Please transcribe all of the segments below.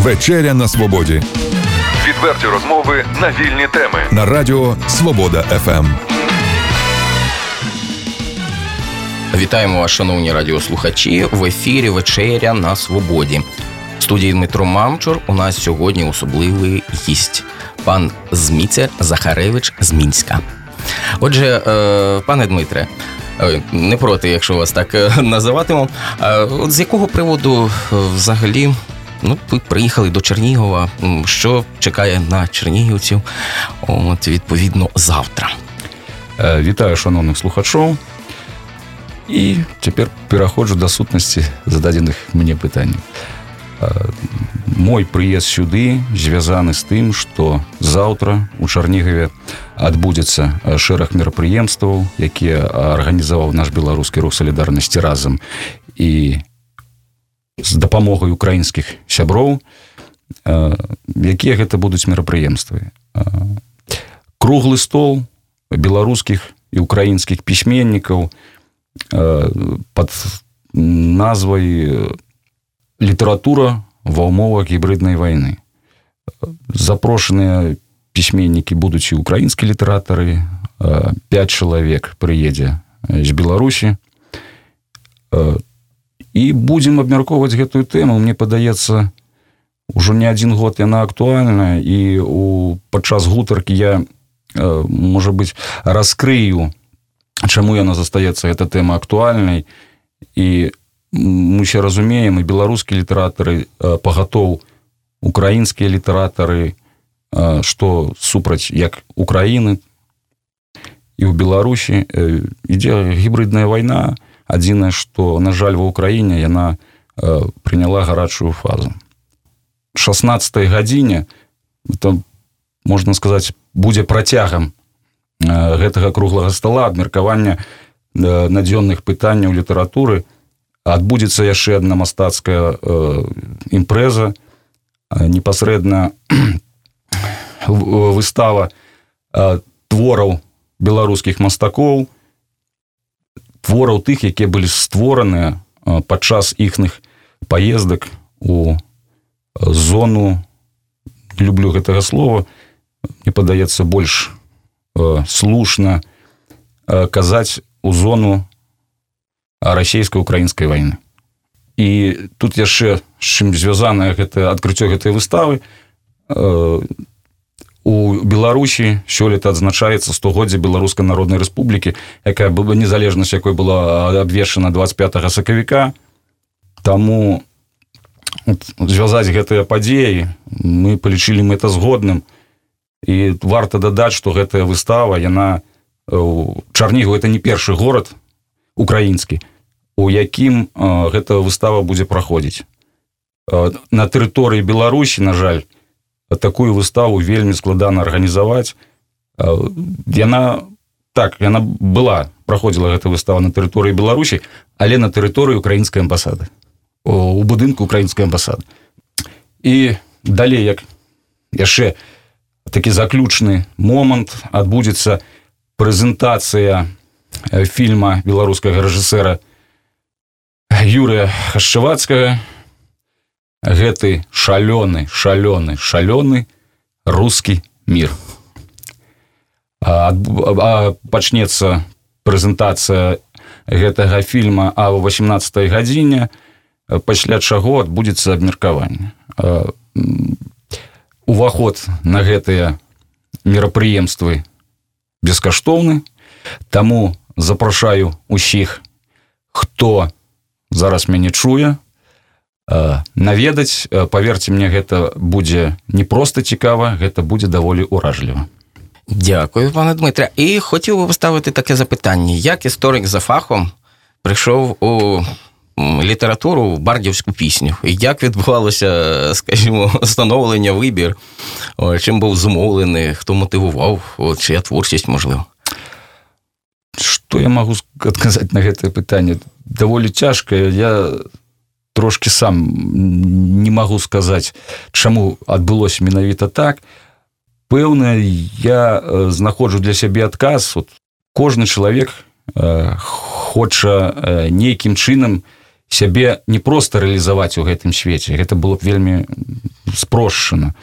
Вечеря на свободі. Відверті розмови на вільні теми на Радіо Свобода ФМ. Вітаємо вас, шановні радіослухачі. В ефірі Вечеря на Свободі. В студії Дмитро Мамчур. У нас сьогодні особливий гість пан Зміцер Захаревич з Мінська. Отже, е, пане Дмитре, е, не проти, якщо вас так е, називатиму. От з якого приводу взагалі ну, ви приїхали до Чернігова? Що чекає на чернігівців? От відповідно завтра. Вітаю, шановних слухачоў. І цяпер пераходжу да сутнасці зададзеных мне пытанняў. Мой прыезд сюды звязаны з тым, што заўтра у Чарнігаве адбудзецца шэраг мерапрыемстваў, якія арганізаваў наш беларускі рух салідарнасці разам і з дапамогай украінскіх сяброў, якія гэта будуць мерапрыемствы. Круглы стол беларускіх і украінскіх пісьменнікаў пад назвай літаратура ва ўмовах гібриднай войны запрошаныя пісьменнікі будуць і украінскія літаратары 5 чалавек прыедзе з беларусі і будзем абмяркоўваць гэтую тэму. Мне падаецца ўжо не адзін год яна актуальная і у падчас гутаркі я можа быть раскрыю чаму яна застаецца эта тэма актуальнай. І мы все разумеем і беларускія літаратары пагатоў украінскія літаратары што супраць як украіны і ў беларусі ідзе гібридная вайна адзінае што на жаль ва ўкраіне яна прыняла гарачую фазу. 16 гадзіне там можна сказаць будзе працягам гэтага круглага стола абмеркавання надзённых пытанняў літаратуры. Адбудзецца яшчэ одна мастацкая э, імпрэза непасрэдна выстава э, твораў беларускіх мастакоў твораў тых якія былі створаныя э, падчас іхных паездак у зону люблю гэтага слова не падаецца больш э, слушна э, казаць у зону расійска-украінскай войны і тут яшчэ чым звязаная гэта адкрыццё гэтай выставы у беларусі сёлета адзначаецца стогоддзя беларускай народнай рэспублікі якая была незалежнасць якой была абвешана 25 сакавіка. Таму звязаць гэтыя падзеі мы палічылі мы это згодным. І варта дадаць што гэтая выстава яна чарнігу это не першы горад украінскі у якім гэта выстава будзе праходзіць. На тэрыторыі беларусі на жаль такую выставу вельмі складана арганізаваць. Яна так яна была праходзіла гэта выстава на тэрыторыі беларусі але на тэрыторыі украінскай амбасады. У будынку украінскай амбасады. І далей як яшчэ такі заключны момант адбудзецца прэзентацыя фільма беларускага рэжысэра Юрыя хашчывацкага гэты шалёны шалёны шалёны рускі мір. Пачнецца прэзентацыя гэтага фільма а ў 18 гадзіне пасля чаго адбудзецца абмеркаванне. Уваход на гэтыя мерапрыемствы бескаштоўны таму запрашаю усіх хто зараз мяне чуе наведаць паверце мне гэта будзе не просто цікава гэта будзе даволі уражліва Дякую пане Дмитре. І хотів би поставити таке запитання. Як історик за фахом прийшов у літературу в бардівську пісню? І як відбувалося скажімо становлення вибір? Чим був зумовлений хто мотивував? Чия творчість можливо? Што я магу адказаць на гэтае пытанне даволі цяжкае я трошки сам не магу сказаць чаму адбылося менавіта так. Пэўна я э, знаходжу для сябе адказ. Вот кожны чалавек э, хоча э, нейкім чынам сябе не просто рэалізаваць у гэтым свеце. Гэта было б вельмі спрошчана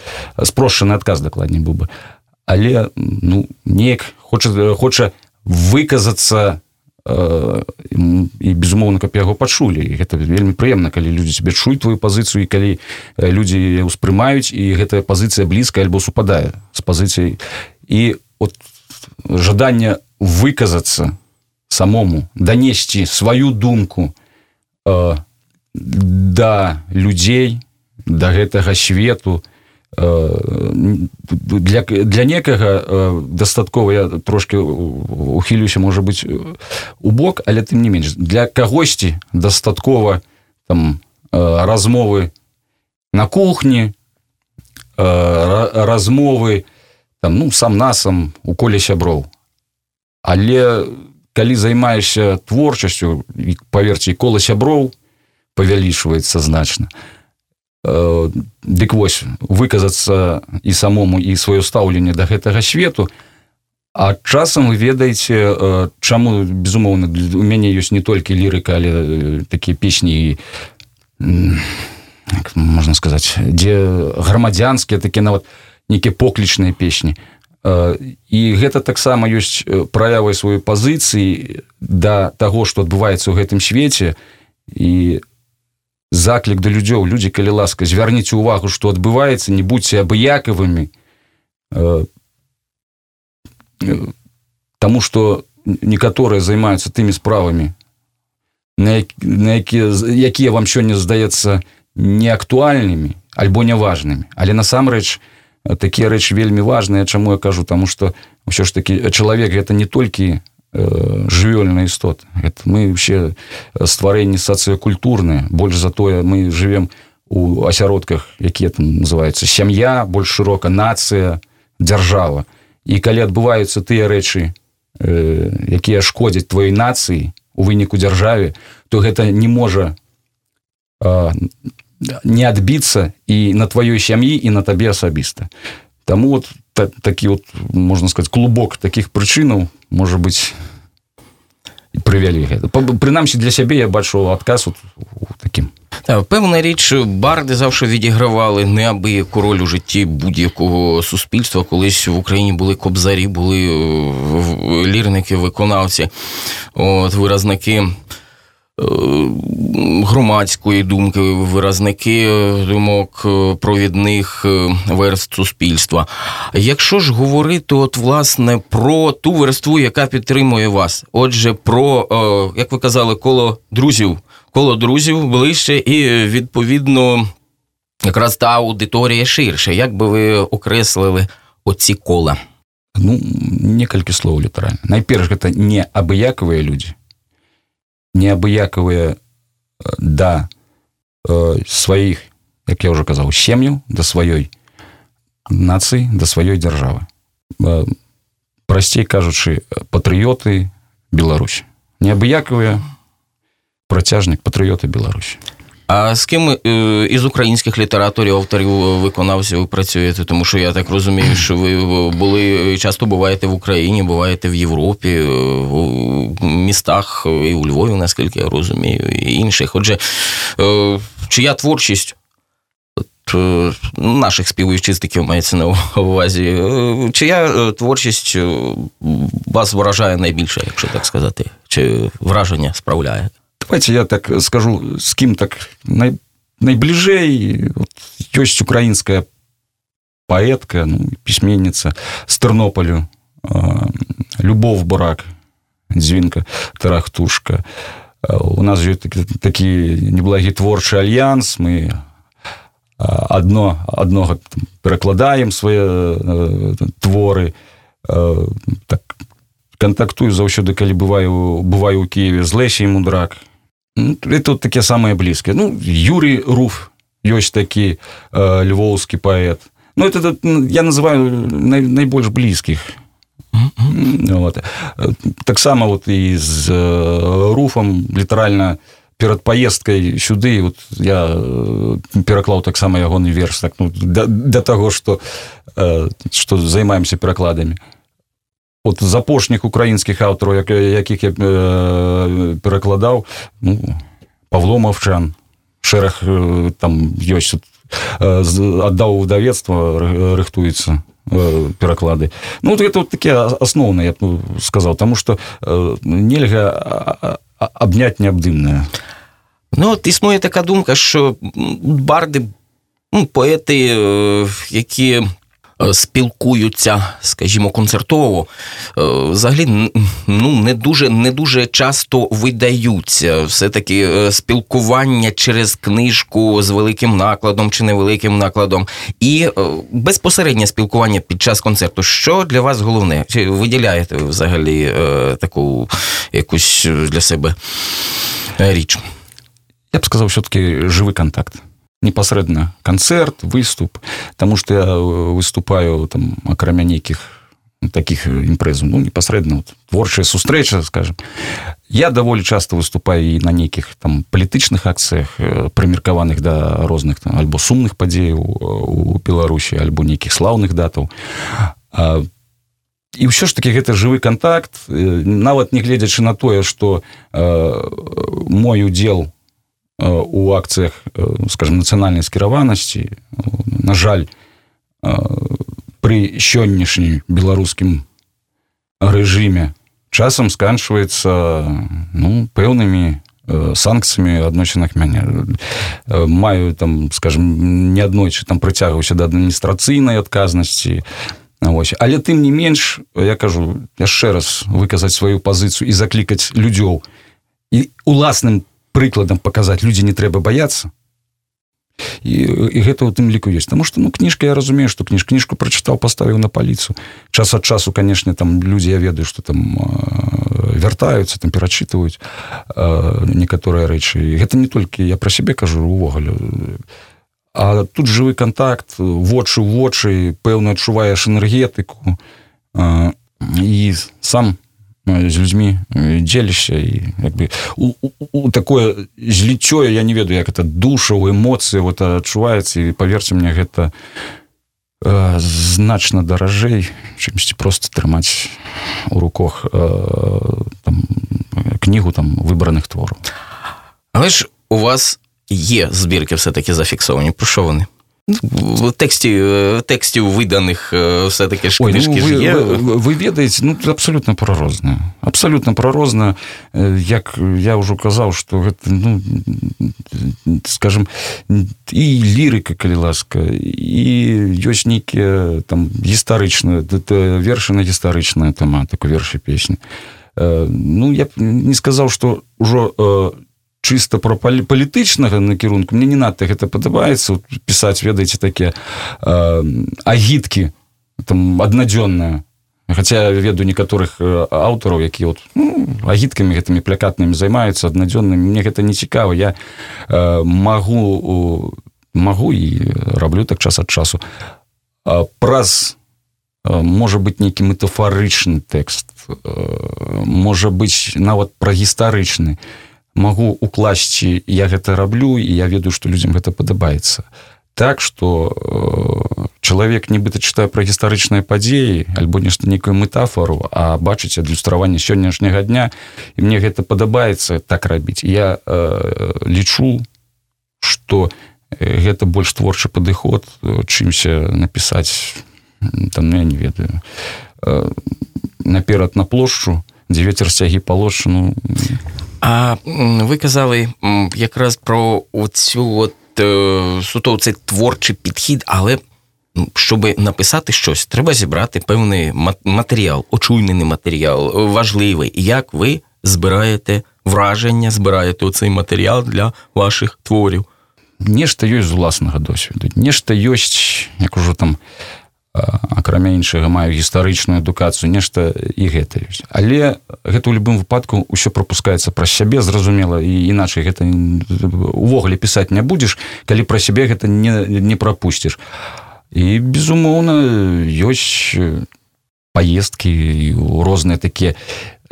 спрошчаны адказ дакладней быў бы. Але ну неяк хоча хоча выказацца э, і безумоўна каб яго пачулі. Гэта вельмі прыемна калі людзі себе чуюць твою пазіцыю і калі людзі ўспрымаюць і гэтая пазіцыя блізкая альбо супадае з пазіцыяй. І от жаданне выказацца самому данесці сваю думку э, да людзей да гэтага свету э, для, для некага э, дастаткова я трошки ухілюся можа быть у бок але тым не менш для кагосьці дастаткова там э, размовы на кухні э, размовы там ну сам насам у коле сяброў. Але калі займаешься творчасцю паверце кола сяброў павялічваецца значна. э, дык вось выказацца і самому і сваё стаўленне да гэтага свету. А часам вы ведаеце э, чаму безумоўна у мяне ёсць не толькі лірыка але э, такія песні можна сказаць дзе грамадзянскія такі нават нейкія поклічныя песні. І гэта таксама ёсць праявай сваёй пазіцыі да таго што адбываецца ў гэтым свеце. І заклік да людзёў людзі калі ласка звярніце увагу што адбываецца не будьце абыякавымі э, Таму што некаторыя займаюцца тымі справамі на якія якія вам сёння здаецца неактуальнымі альбо няважнымі. Але насамрэч такія рэчы вельмі важныя. Чаму я кажу? Таму што ўсё ж такі чалавек гэта не толькі Э, жывёльная істот мы вообще стварэнні сацыякультурныя больш затое мы живвем у асяродках якія там называются. Сям'я больш шырока нацыя дзяржава і калі адбываюцца тыя рэчы э, якія шкодзяць твоей нацыі у выніку дзяржаве то гэта не можа э, не адбіцца і на тваёй сям'і і на табе асабіста. Таму вот та, такі вот можна сказать клубок таких прычынаў можа быть прывялі гэта прынамсі для сябе я бачу адказ таким пэўна рэч барды заўжды відігравалі неабыяку роль у жыцці будь-якого суспільства колись в Україні були кобзарі були лірники виконавці от виразники громадської думки, виразники думок провідних верств суспільства. Якщо ж говорити, от власне про ту верству, яка підтримує вас, отже, про, як ви казали, коло друзів, коло друзів ближче, і відповідно, якраз та аудиторія ширше. Як би ви окреслили оці кола? Ну, некалькі слов літаральна. Найперш гэта не абыякавыя людзі, неабыякавыя э, да э, сваіх як я уже казаў сем'ю да сваёй нацыі да сваёй дзяржавы э, прасцей кажучы патрыёты Беларусь неабыякавыя працяжнік патрыёты Беларусь А з ким із українських літераторів, авторів, виконавців ви працюєте? Тому що я так розумію, що ви були часто буваєте в Україні, буваєте в Європі, в містах і у Львові, наскільки я розумію, і інших. Отже, чия творчість наших співвітчизників мається на увазі, чия творчість вас вражає найбільше, якщо так сказати, чи враження справляє? Давайте я так скажу с кем так най, найбліжэй вот, ёсць украінская паэтка ну, пісьменніца з тэрнополю э, любов бурак дзвінка тарахтушка. У нас ёсць такі, такі неблагі творчы альянс мы одно аднога перакладаем свае э, творы э, так контактую заўсёды калі бываю бываю у Киеве з лесей мудрак это вот такие самые близкие. Ну, Юрий Руф, есть такі э, львоўскі паэт. Ну, это, это я называю най, найбольш блізкіх. Вот. Таксама вот і з э, руфам літаральна перад паездкай сюды вот я э, пераклаў таксама ягоны верш так, ну, да, да таго што э, што займаемся перакладамі от з апошніх украінскіх аўтараў як, якіх я э, перакладаў ну, Павло маўчан шэраг там ёсць аддаў выдавецтва рыхтуецца пераклады ну вот это вот такія асноўныя я сказал тому что нельга абняць неабдымная ну от існуе така думка що барды ну, поети які спілкуються, скажімо, концертово, взагалі ну, не дуже не дуже часто видаються. Все-таки спілкування через книжку з великим накладом чи невеликим накладом, і безпосереднє спілкування під час концерту. Що для вас головне? Чи виділяєте ви взагалі таку якусь для себе річ? Я б сказав, все-таки живий контакт. Непасрэдна канцэрт выступ Таму что я э, выступаю там акрамя нейкіх таких імпрэзу ну непасрэдна вот, творчая сустрэча скажем. Я даволі часто выступаю і на нейкіх там палітычных акцыях э, прымеркаваных да розных там альбо сумных падзеяў у беларусі альбо нейкіх слаўных датаў. А, і ўсё ж таки гэта жывы контакт. Э, нават не гледзячы на тое что э, мой удзел у у акцыях скажем нацыянальнай скіраванасці на жаль пры сённяшнім беларускім рэжыме часам сканчваецца ну пэўнымі санкцыямі адносінах мяне маю там скажем не аднойчы там прыцягваўся да адміністрацыйнай адказнасці. Ось. але тым не менш я кажу яшчэ раз выказаць сваю пазіцыю і заклікаць людзёў і уласным по прыкладам паказаць. Людзі не трэба баяцца. І, і гэта у тым ліку ёсць. Таму што ну кніжка я разумею што кніж кніжку прачытаў паставіў на паліцу. Час ад часу канешне там людзі я ведаю што там э, вяртаюцца там перачытваюць э, некаторыя рэчы. Гэта не толькі я пра сябе кажу увогуле. А тут жывы контакт вочы вочы пэўна адчуваеш энергетыку э, і сам з людзьмі дзелішся і як бы у, у, у такое зліццё я не ведаю як это душа у эмоцыі вот адчуваецца і паверце мне гэта э, значна даражэй чымсьці просто трымаць у руках э, там, кнігу там выбраных твораў. Але ж у вас є збірки все таки зафіксовані про що вони в тексті текстів виданих все-таки ж ну, ви, є. Ви, ви ведаєте, ну, абсолютно пророзне. Абсолютно пророзне. Як я вже казав, що гэта, ну, скажем, і лірика, калі ласка, і ёсць нейкія там гістарычныя, вершы на гістарычная тематика, верші песні. Ну, я б не сказав, що ўжо чыста про палітычнага накірунку мне не надта гэта падабаецца. Пісаць ведаеце такія э, агіткі там аднадзённая Хаця веду некаторых аўтараў які вот ну, агіткамі гэтымі плякатнымі займаюцца аднадзённымі. Мне гэта не цікава. Я э, магу магу і раблю так час ад часу. Э, праз можа быць нейкі метафарычны тэкст можа быць нават пра гістарычны магу укласці я гэта раблю і я ведаю што людзям гэта падабаецца так что э, чалавек нібыта чытае пра гістарычныя падзеі альбо нешта нейкую метафору а бачыць адлюстраванне сённяшняга дня і мне гэта падабаецца так рабіць. Я э, лічу что гэта больш творчы падыход чымся напісаць там ну, я не ведаю. Э, наперад на плошчу дзе ветер сцягі палошчыну А ви казали якраз про оцю от е, суто цей творчий підхід, але щоб написати щось, треба зібрати певний матеріал, очуйний матеріал, важливий. Як ви збираєте враження, збираєте оцей матеріал для ваших творів? Нешта ёсць з уласнага досведу. Нешта ёсць, як ужо там акрамя іншага маю гістарычную адукацыю нешта і гэта ёсць. Але гэта ў любым выпадку ўсё пропускаецца праз сябе зразумела і іначай гэта увогуле пісаць не будзеш калі пра сябе гэта не, не прапусціш. І безумоўна ёсць паездкі розныя такія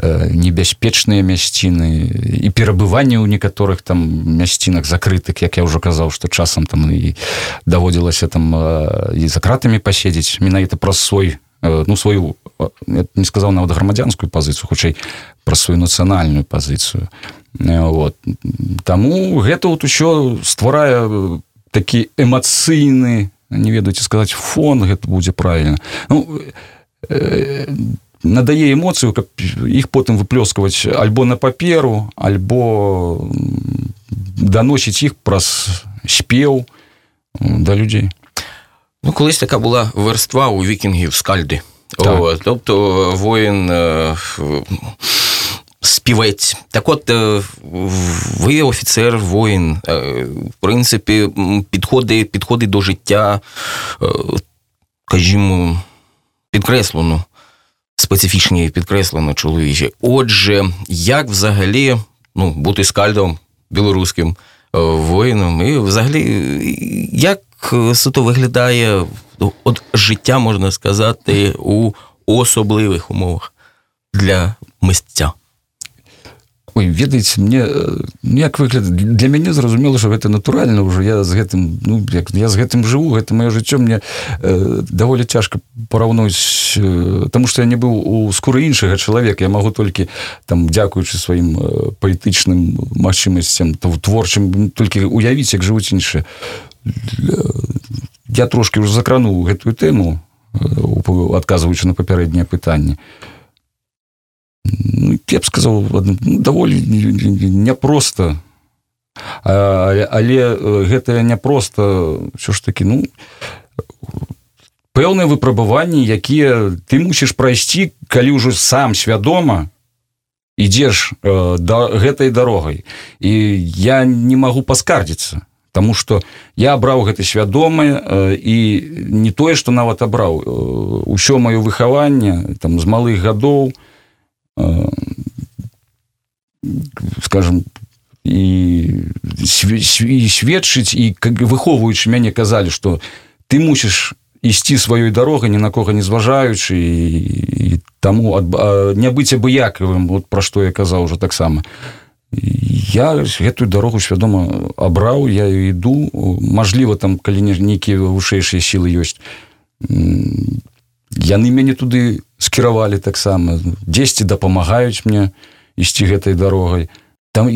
небяспечныя мясціны і перабыванне ў некаторых там мясцінах закрытых як я ўжо казаў што часам там і даводзілася там і за кратамі паседзець менавіта праз свой ну сваю не сказаў нават грамадзянскую пазіцыю хутчэй пра сваю нацыянальную пазіцыю вот. таму гэта вот еще стварае такі эмацыйны не ведаеце сказаць фон гэта будзе правильно ну, э, надае эмоцыю каб іх потым выплёскаваць альбо на паперу альбо даносіць іх праз спеў да людзей ну колись така була верства у вікінгів скальди так. тобто воїн співець. Так от, е, ви офіцер, воїн, е, в принципі, підходи, підходи до життя, е, скажімо, підкреслено, специфічні підкреслено чоловічі. Отже, як взагалі ну, бути скальдом білоруським воїном, і взагалі, як суто виглядає от життя, можна сказати, у особливих умовах для мисця? Ой, ведаеце мне як выгляд для мяне зразумела що гэта натуральна ўжо я з гэтым ну як я з гэтым жыву гэта маё жыццё. Мне э, даволі цяжка параўнуць э, тому что я не быў у скуры іншага чалавека. Я магу толькі там дзякуючы сваім э, палітычным магчымасцям то творчым толькі уявіць як жывуць іншыя. Я трошки ўжо закрануў гэтую тэму э, адказваючы на папярэднее пытанне то ну, я б сказал ну, даволі няпросто але гэта няпросто все ж таки ну пэўныя выпрабаванні якія ты мусіш прайсці калі ўжо сам свядома ідзеш да гэтай дарогай. І я не магу паскардзіцца Таму что я абраў гэта свядомае і не тое што нават абраў усё маё выхаванне там з малых гадоў то Э, скажем і сведчыць і выхоўваючы мяне казалі што ты мусіш ісці сваёй дарогай ні на кого не зважаючы і таму не быць абыякавым вот пра што я казаў уже таксама я гэтую дарогу свядома абраў я іду мажліва там калі нейкія вышэйшыя сілы ёсць яны мяне туды скіравалі таксама. Дзесьці дапамагаюць мне ісці гэтай дарогай. Там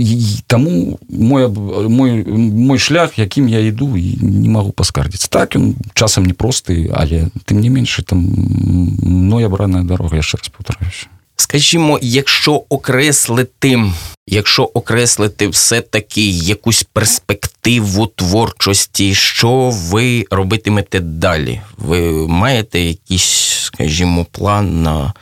таму мой мой мой шлях якім я іду і не магу паскардзіць так ён часам непросты але тым не менш там мной абраная дарога яшчэ раз паўтараюся Скажімо, якщо окреслити, якщо окреслити все-таки якусь перспективу творчості, що ви робитимете далі? Ви маєте якийсь, скажімо, план на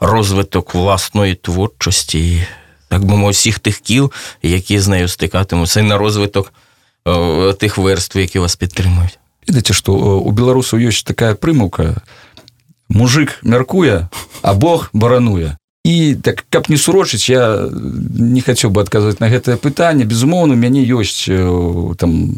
розвиток власної творчості, так би мовити, всіх тих кіл, які з нею стикатимуться, і на розвиток о, тих верств, які вас підтримують? Видите, що у білорусів є така примовка – мужик мяркуе а Бог барануе. І так каб не сурочыць я не хацеў бы адказваць на гэтае пытанне. Безумоўна мяне ёсць там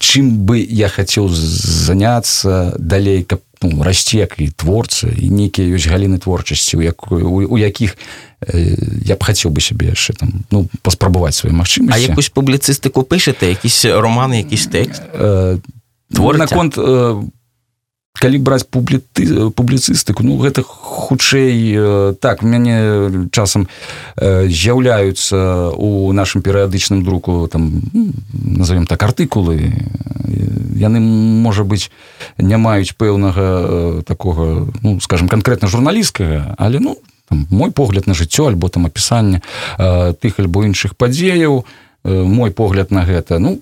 чым бы я хацеў заняцца далей каб ну, расці як і творцы і нейкія ёсць галіны творчасці у якую у якіх я б хацеў бы сябе яшчэ там ну паспрабаваць свае магчымасці. А якусь публіцыстыку пышаце якісь романы якісь тэкст? Твор наконт по калі браць публіты публіцыстыку ну гэта хутчэй так мяне часам з'яўляюцца у нашым перыядычным друку там назовем так артыкулы. Яны можа быць не маюць пэўнага такога ну скажем конкретно журналісткага але ну там, мой погляд на жыццё альбо там апісанне тых альбо іншых падзеяў. то мой погляд на гэта. Ну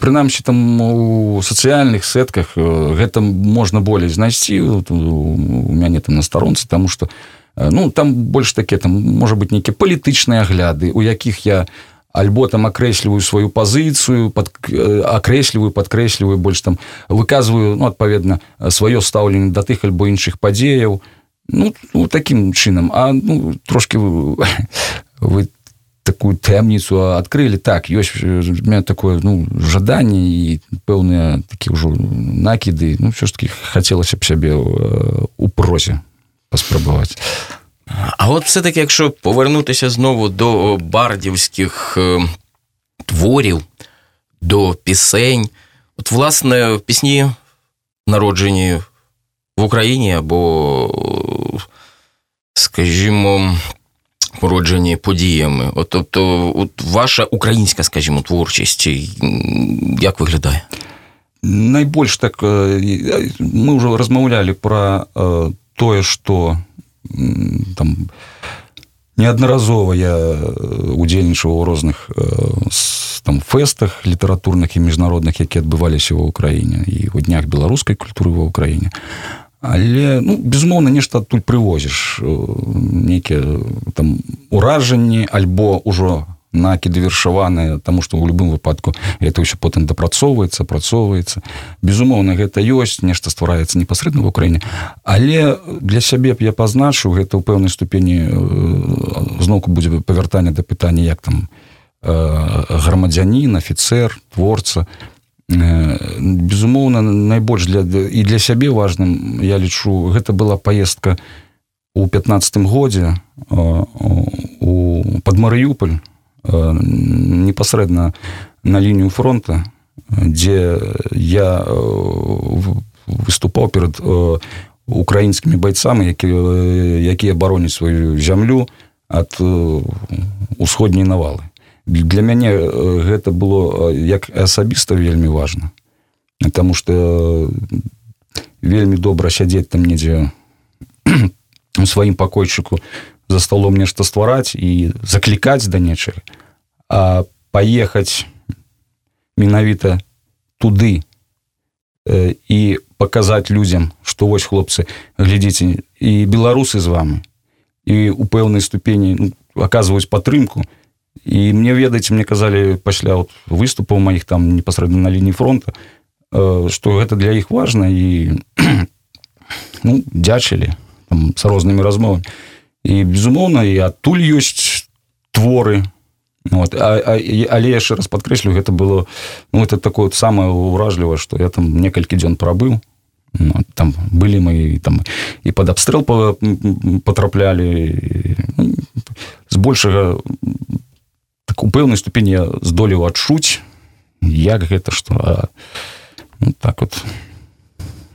прынамсі там у сацыяльных сетках гэта можна болей знайсці. У мяне там на старонцы тому что ну там больш такі там можа быть нейкія палітычныя агляды у якіх я альбо там акрэсліваю сваю пазіцыю под акрэсліваю подкрэсліваю больш там выказваю ну адпаведна сваё стаўленне да тых альбо іншых падзеяў. Ну, ну таким чынам. А ну трошки вы такую тэмніцу адкрылі так ёсць меня такое ну жаданне і пэўныя такі ўжо накіды ну все ж таки хацелася б сябе у прозе паспрабаваць А от все-таки якщо повернутися знову до бардівських творів до пісень от власне пісні народжені в Україні або скажімо породжені подіями. От, Тобто, от ваша українська, скажімо, творчість як виглядає? Найбольш так мы уже размаўлялі про тое, што там неаднаразова я удзельнічаў у розных там фэстах літаратурных і міжнародных які адбываліся ва ўкраіне і у днях беларускай культуры ва ўкраіне але ну безумоўна нешта адтуль прывозіш нейкія там уражанні альбо ўжо накіды вершаваныя таму што ў любым выпадку это ўсё потым дапрацоўваецца працоўваецца безумоўна гэта ёсць нешта ствараецца непасрэдна в Украіне. Але для сябе б я пазначыў гэта ў пэўнай ступені зноўку будзе павяртанне да пытання як там грамадзянін офіцер творца безумоўна найбольш для і для сябе важным я лічу гэта была поездка у пятнадцатым годзе у под марыюполь непасрэдна на лінію фронта дзе я выступаў перад украінскімі байцамі які якія бароняць сваю зямлю ад усходняй навалы для мяне гэта было як асабіста вельмі важна Таму что вельмі добра сядзець там недзе у сваім пакойчыку за столом нешта ствараць і заклікаць да нечага а паехаць менавіта туды і паказаць людзям што вось хлопцы глядзіце і беларусы з вами і у пэўнай ступені ну, аказваюць падтрымку то і мне ведаць мне казалі пасля вот, выступаў маіх там непасрэдна на лініі фронта что э, гэта для іх важна і ну, дзячылі с рознымі размовамі і безумоўна і адтуль ёсць творы. Вот, а, а, але яшчэ раз падкрэслю гэта было ну, это такое самае ўражліва что я там некалькі дзён прабыў ну, там былі мы там і под абстрэл патраплялі ну, збольшага так у пэўнай ступені я здолеў адчуць як гэта што ну, так вот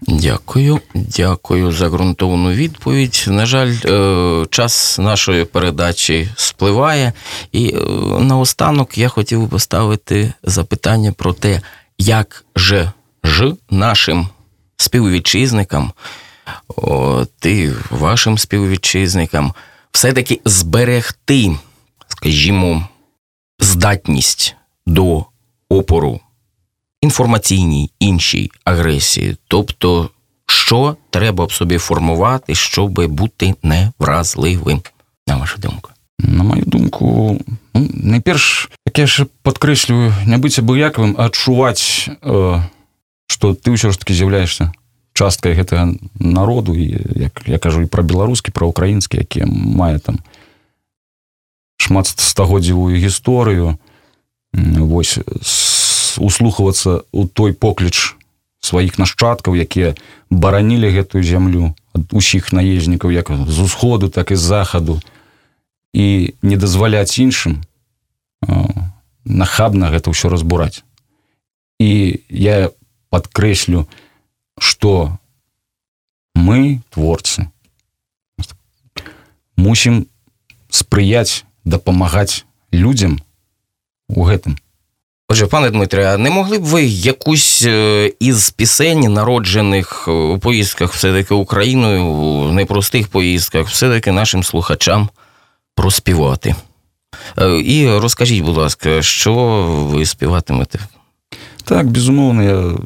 Дякую, дякую за ґрунтовну відповідь. На жаль, час нашої передачі спливає, і наостанок я хотів би поставити запитання про те, як же ж нашим співвітчизникам, ти вашим співвітчизникам, все-таки зберегти, скажімо, здатність до опору інформаційній іншій агресії. Тобто, що треба б собі формувати, щоб бути невразливим, на вашу думку? На мою думку, ну, найперш, як я ще підкреслюю, не бути абыякавым, а адчувати, э, що ти ўсё ж таки з'являєшся часткай гэтага народу, і, як я кажу, і пра беларускі, пра украінскі, які мае там шматстагоддзевую гісторыю. Вось услухвацца у той покліч сваіх нашчадкаў якія баранілі гэтую зямлю ад усіх наезнікаў як з усходу так і з захаду і не дазваляць іншым нахабна гэта ўсё разбураць. І я падкрэслю что мы творцы мусім спрыяць дапамагаць людзям у гэтым Отже, пане Дмитре, а не могли б ви якусь із пісень, народжених у поїздках все-таки Україною, у непростих поїздках, все-таки нашим слухачам проспівати? І розкажіть, будь ласка, що ви співатимете? Так, безумовно, я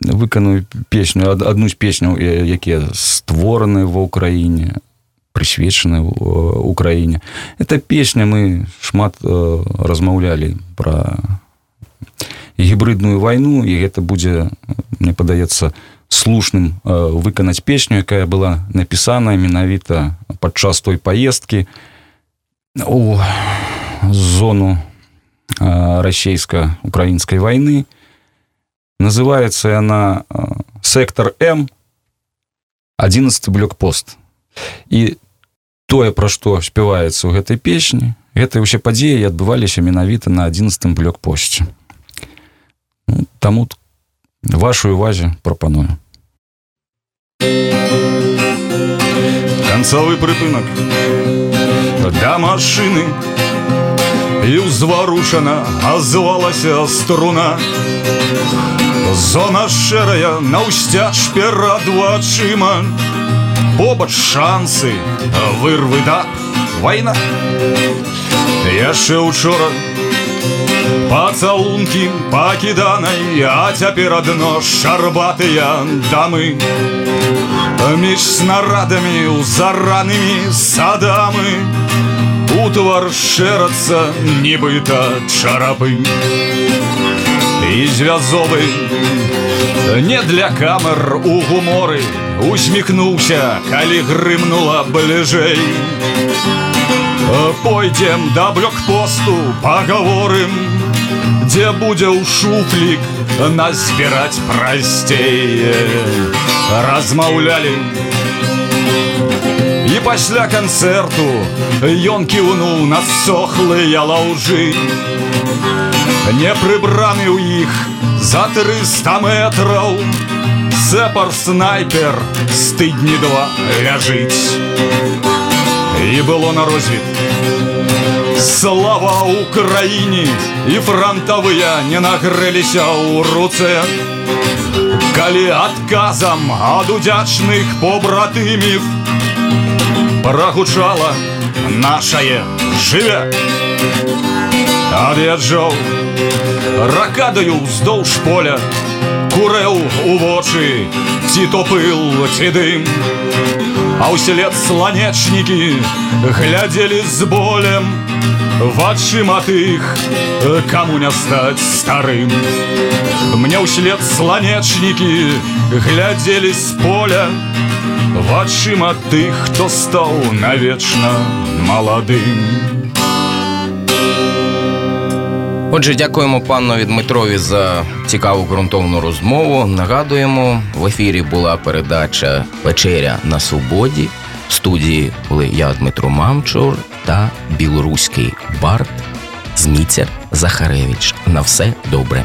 виконую пісню, одну з пісню, які створені в Україні. Прысвечаны Украіне. Это песня мы шмат э, размаўлялі про гібридную войну і гэта будзе мне падаецца слушным э, выканаць песню якая была напісаная менавіта падчас той поездки у зону э, расійска-украінскай войны называется она сектор м 11 блокпост і тое пра што спяваецца ў гэтай песні гэтыя ўсе падзеі адбываліся менавіта на 11 блокпосце. Ну, таму вашу увазе прапаную. Канцовы прыпынак да машыны і ўзварушана азвалася струна. Зона шэрая на ўсцяж перад вачыма побач шансы вырвы да. Вайна. Яшчэ учора пацалункі пакіданай а цяпер адно шарбатыя дамы. Між снарадамі ў заранымі садамы утвар шэрацца нібыта чарапы і звязовы не для камер у гуморы усміхнуўся калі грымнула бліжэй пойдзем да блокпосту паговорым дзе будзе ў шуфлік назбіраць прасцей размаўлялі і пасля канцэрту ён кіўнуў на сохлыя лаўжы не прыбраны ў іх за 300 метраў сэпар снайпер стыдні два ляжыць. І было на розвід. Слава украіне і фронтавыя не нагрэліся ў руцэ калі адказам ад удзячных побратымів прагучала нашае жыве ад'язджаў ракадаю ўздоўж поля курэў у вочы ці то пыл ці дым. А ўселет сланечнікі глядзелі з болем вачыма тых каму не стаць старым. Мне ўслед сланечнікі глядзелі з поля вачыма тых хто стаў навечна маладым Отже, дякуємо панові Дмитрові за цікаву ґрунтовну розмову. Нагадуємо, в ефірі була передача Вечеря на свободі. В студії були я, Дмитро Мамчур та білоруський бард Зміцер Захаревич. На все добре.